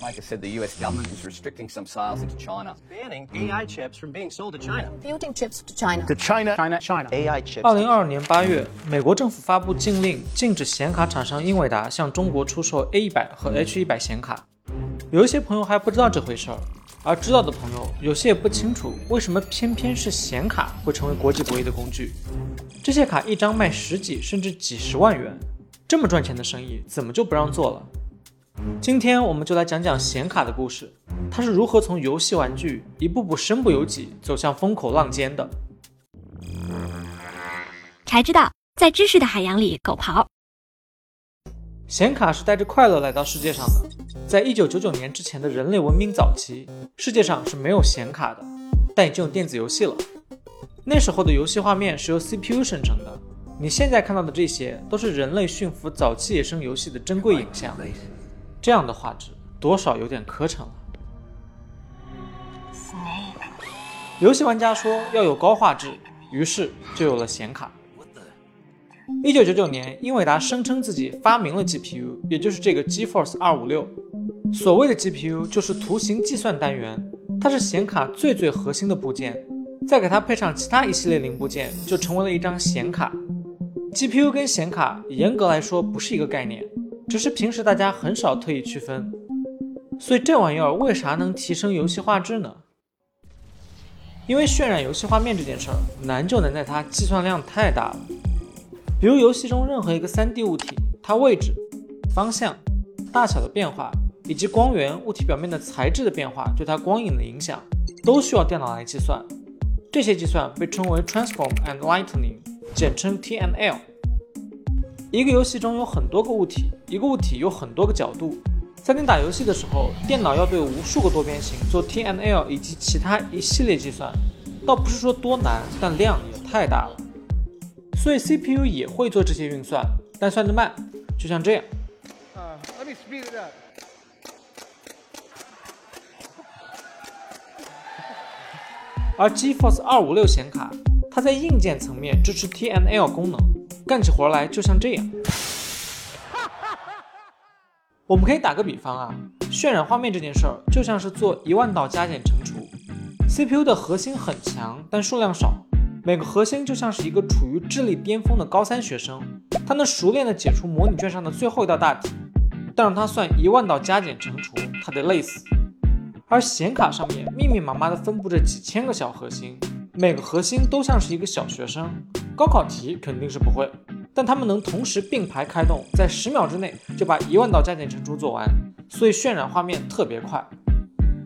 Like I said, the US government is restricting some sales into China. banning AI chips from being sold to China. Building chips to China. To China, China, China. AI chips. 二零二二年八月，美国政府发布禁令，禁止显卡厂商英伟达向中国出售 A 一百和 H 一百显卡。有一些朋友还不知道这回事儿，而知道的朋友有些也不清楚，为什么偏偏是显卡会成为国际博弈的工具。这些卡一张卖十几甚至几十万元，这么赚钱的生意，怎么就不让做了？今天我们就来讲讲显卡的故事，它是如何从游戏玩具一步步身不由己走向风口浪尖的。才知道，在知识的海洋里狗刨。显卡是带着快乐来到世界上的。在一九九九年之前的人类文明早期，世界上是没有显卡的，但已经有电子游戏了。那时候的游戏画面是由 CPU 生成的。你现在看到的这些，都是人类驯服早期野生游戏的珍贵影像。这样的画质，多少有点磕碜了。游戏玩家说要有高画质，于是就有了显卡。一九九九年，英伟达声称自己发明了 GPU，也就是这个 GeForce 二五六。所谓的 GPU 就是图形计算单元，它是显卡最最核心的部件，再给它配上其他一系列零部件，就成为了一张显卡。GPU 跟显卡严格来说不是一个概念，只是平时大家很少特意区分。所以这玩意儿为啥能提升游戏画质呢？因为渲染游戏画面这件事儿难就难在它计算量太大了。比如游戏中任何一个 3D 物体，它位置、方向、大小的变化，以及光源、物体表面的材质的变化对它光影的影响，都需要电脑来计算。这些计算被称为 Transform and Lighting，简称 TML。一个游戏中有很多个物体，一个物体有很多个角度。在你打游戏的时候，电脑要对无数个多边形做 TML 以及其他一系列计算，倒不是说多难，但量也太大了。所以 CPU 也会做这些运算，但算得慢，就像这样。Let me speed it up. 而 GeForce 256显卡，它在硬件层面支持 TNL 功能，干起活来就像这样。我们可以打个比方啊，渲染画面这件事儿就像是做一万道加减乘除，CPU 的核心很强，但数量少，每个核心就像是一个处于智力巅峰的高三学生，他能熟练的解出模拟卷上的最后一道大题，但让他算一万道加减乘除，他得累死。而显卡上面密密麻麻的分布着几千个小核心，每个核心都像是一个小学生，高考题肯定是不会，但他们能同时并排开动，在十秒之内就把一万道加减乘除做完，所以渲染画面特别快。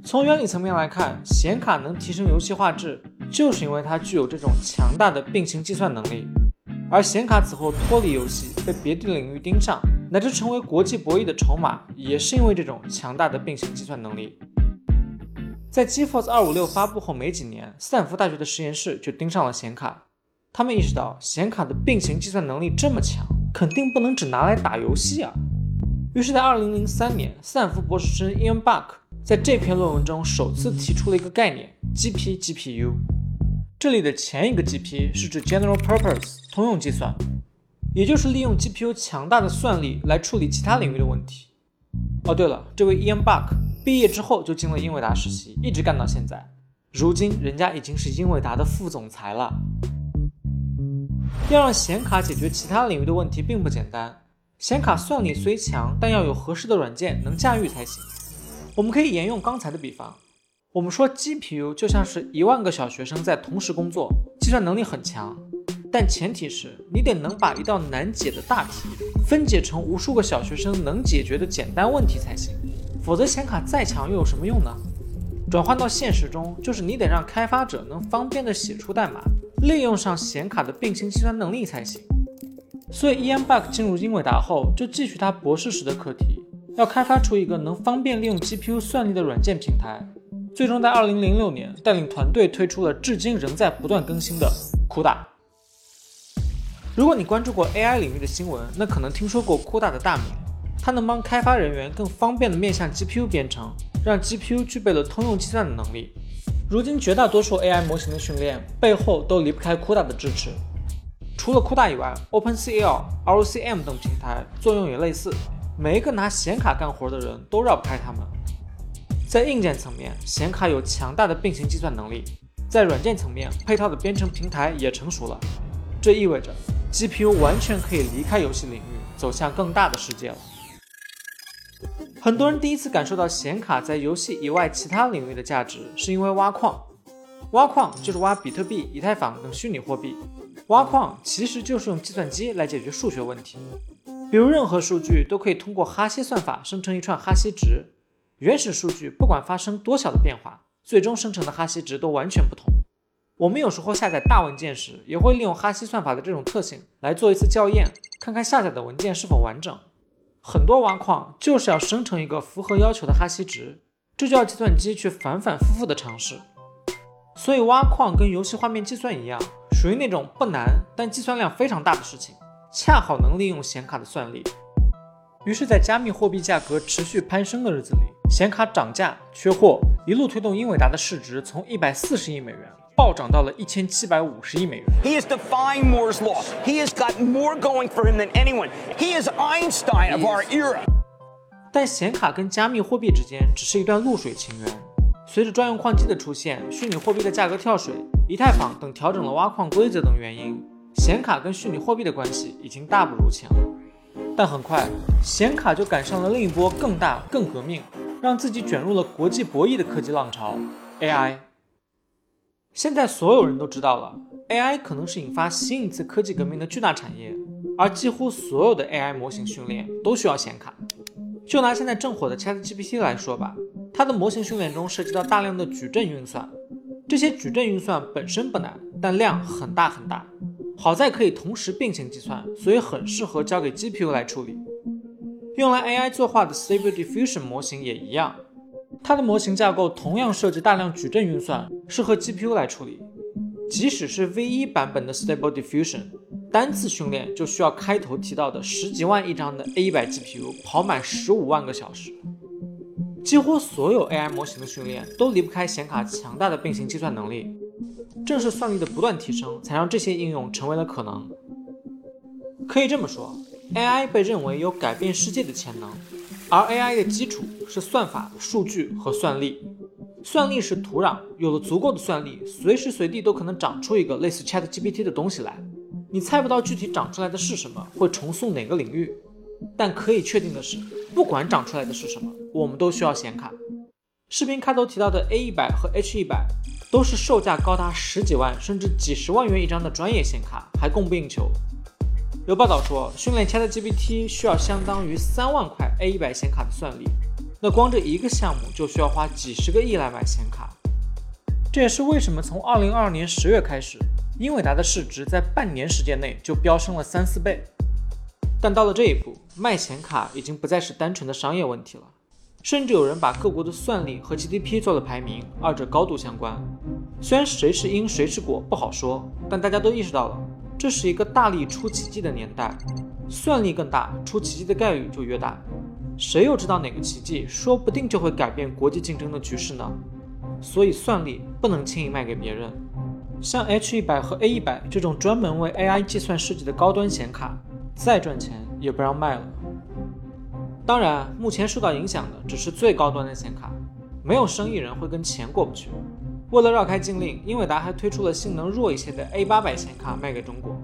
从原理层面来看，显卡能提升游戏画质，就是因为它具有这种强大的并行计算能力。而显卡此后脱离游戏，被别的领域盯上，乃至成为国际博弈的筹码，也是因为这种强大的并行计算能力。在 GeForce 256发布后没几年，斯坦福大学的实验室就盯上了显卡。他们意识到显卡的并行计算能力这么强，肯定不能只拿来打游戏啊。于是，在2003年，斯坦福博士生 Ian Buck 在这篇论文中首次提出了一个概念 ——GP GPU。这里的前一个 GP 是指 General Purpose 通用计算，也就是利用 GPU 强大的算力来处理其他领域的问题。哦，对了，这位 Ian Buck 毕业之后就进了英伟达实习，一直干到现在。如今人家已经是英伟达的副总裁了。要让显卡解决其他领域的问题并不简单，显卡算力虽强，但要有合适的软件能驾驭才行。我们可以沿用刚才的比方，我们说 GPU 就像是一万个小学生在同时工作，计算能力很强，但前提是你得能把一道难解的大题分解成无数个小学生能解决的简单问题才行。否则显卡再强又有什么用呢？转换到现实中，就是你得让开发者能方便的写出代码，利用上显卡的并行计算能力才行。所以 Ian Buck 进入英伟达后，就继续他博士时的课题，要开发出一个能方便利用 GPU 算力的软件平台。最终在2006年带领团队推出了至今仍在不断更新的 CUDA。如果你关注过 AI 领域的新闻，那可能听说过 CUDA 的大名。它能帮开发人员更方便地面向 GPU 编程，让 GPU 具备了通用计算的能力。如今绝大多数 AI 模型的训练背后都离不开 CUDA 的支持。除了 CUDA 以外，OpenCL、ROCm 等平台作用也类似，每一个拿显卡干活的人都绕不开它们。在硬件层面，显卡有强大的并行计算能力；在软件层面，配套的编程平台也成熟了。这意味着 GPU 完全可以离开游戏领域，走向更大的世界了。很多人第一次感受到显卡在游戏以外其他领域的价值，是因为挖矿。挖矿就是挖比特币、以太坊等虚拟货币。挖矿其实就是用计算机来解决数学问题。比如，任何数据都可以通过哈希算法生成一串哈希值。原始数据不管发生多小的变化，最终生成的哈希值都完全不同。我们有时候下载大文件时，也会利用哈希算法的这种特性来做一次校验，看看下载的文件是否完整。很多挖矿就是要生成一个符合要求的哈希值，这就要计算机去反反复复的尝试。所以挖矿跟游戏画面计算一样，属于那种不难但计算量非常大的事情，恰好能利用显卡的算力。于是，在加密货币价格持续攀升的日子里，显卡涨价、缺货，一路推动英伟达的市值从一百四十亿美元。暴涨到了一千七百五十亿美元。He is defying Moore's law. He has got more going for him than anyone. He is Einstein of our era. 但显卡跟加密货币之间只是一段露水情缘。随着专用矿机的出现，虚拟货币的价格跳水，以太坊等调整了挖矿规则等原因，显卡跟虚拟货币的关系已经大不如前了。但很快，显卡就赶上了另一波更大、更革命，让自己卷入了国际博弈的科技浪潮 ——AI。现在所有人都知道了，AI 可能是引发新一次科技革命的巨大产业，而几乎所有的 AI 模型训练都需要显卡。就拿现在正火的 ChatGPT 来说吧，它的模型训练中涉及到大量的矩阵运算，这些矩阵运算本身不难，但量很大很大。好在可以同时并行计算，所以很适合交给 GPU 来处理。用来 AI 作画的 Stable Diffusion 模型也一样。它的模型架构同样涉及大量矩阵运算，适合 GPU 来处理。即使是 V1 版本的 Stable Diffusion，单次训练就需要开头提到的十几万一张的 A100 GPU 跑满十五万个小时。几乎所有 AI 模型的训练都离不开显卡强大的并行计算能力。正是算力的不断提升，才让这些应用成为了可能。可以这么说，AI 被认为有改变世界的潜能。而 AI 的基础是算法、数据和算力。算力是土壤，有了足够的算力，随时随地都可能长出一个类似 ChatGPT 的东西来。你猜不到具体长出来的是什么，会重塑哪个领域。但可以确定的是，不管长出来的是什么，我们都需要显卡。视频开头提到的 A100 和 H100 都是售价高达十几万甚至几十万元一张的专业显卡，还供不应求。有报道说，训练 ChatGPT 需要相当于三万块 A100 显卡的算力，那光这一个项目就需要花几十个亿来买显卡。这也是为什么从2022年十月开始，英伟达的市值在半年时间内就飙升了三四倍。但到了这一步，卖显卡已经不再是单纯的商业问题了，甚至有人把各国的算力和 GDP 做了排名，二者高度相关。虽然谁是因谁是果不好说，但大家都意识到了。这是一个大力出奇迹的年代，算力更大，出奇迹的概率就越大。谁又知道哪个奇迹，说不定就会改变国际竞争的局势呢？所以算力不能轻易卖给别人。像 H100 和 A100 这种专门为 AI 计算设计的高端显卡，再赚钱也不让卖了。当然，目前受到影响的只是最高端的显卡，没有生意人会跟钱过不去。为了绕开禁令，英伟达还推出了性能弱一些的 A800 显卡卖给中国。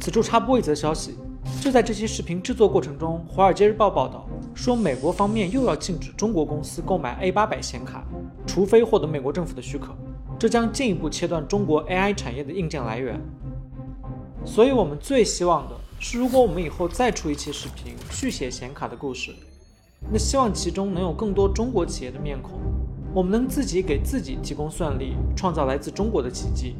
此处插播一则消息：就在这期视频制作过程中，《华尔街日报》报道说，美国方面又要禁止中国公司购买 A800 显卡，除非获得美国政府的许可。这将进一步切断中国 AI 产业的硬件来源。所以，我们最希望的是，如果我们以后再出一期视频续写显卡的故事，那希望其中能有更多中国企业的面孔。我们能自己给自己提供算力，创造来自中国的奇迹。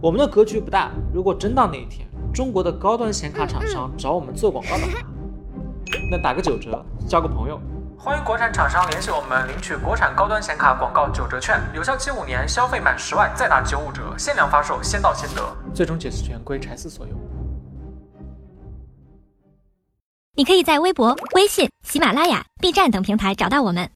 我们的格局不大，如果真到那一天，中国的高端显卡厂商找我们做广告的话，那打个九折，交个朋友。欢迎国产厂商联系我们，领取国产高端显卡广告九折券，有效期五年，消费满十万再打九五折，限量发售，先到先得。最终解释权归柴四所有。你可以在微博、微信、喜马拉雅、B 站等平台找到我们。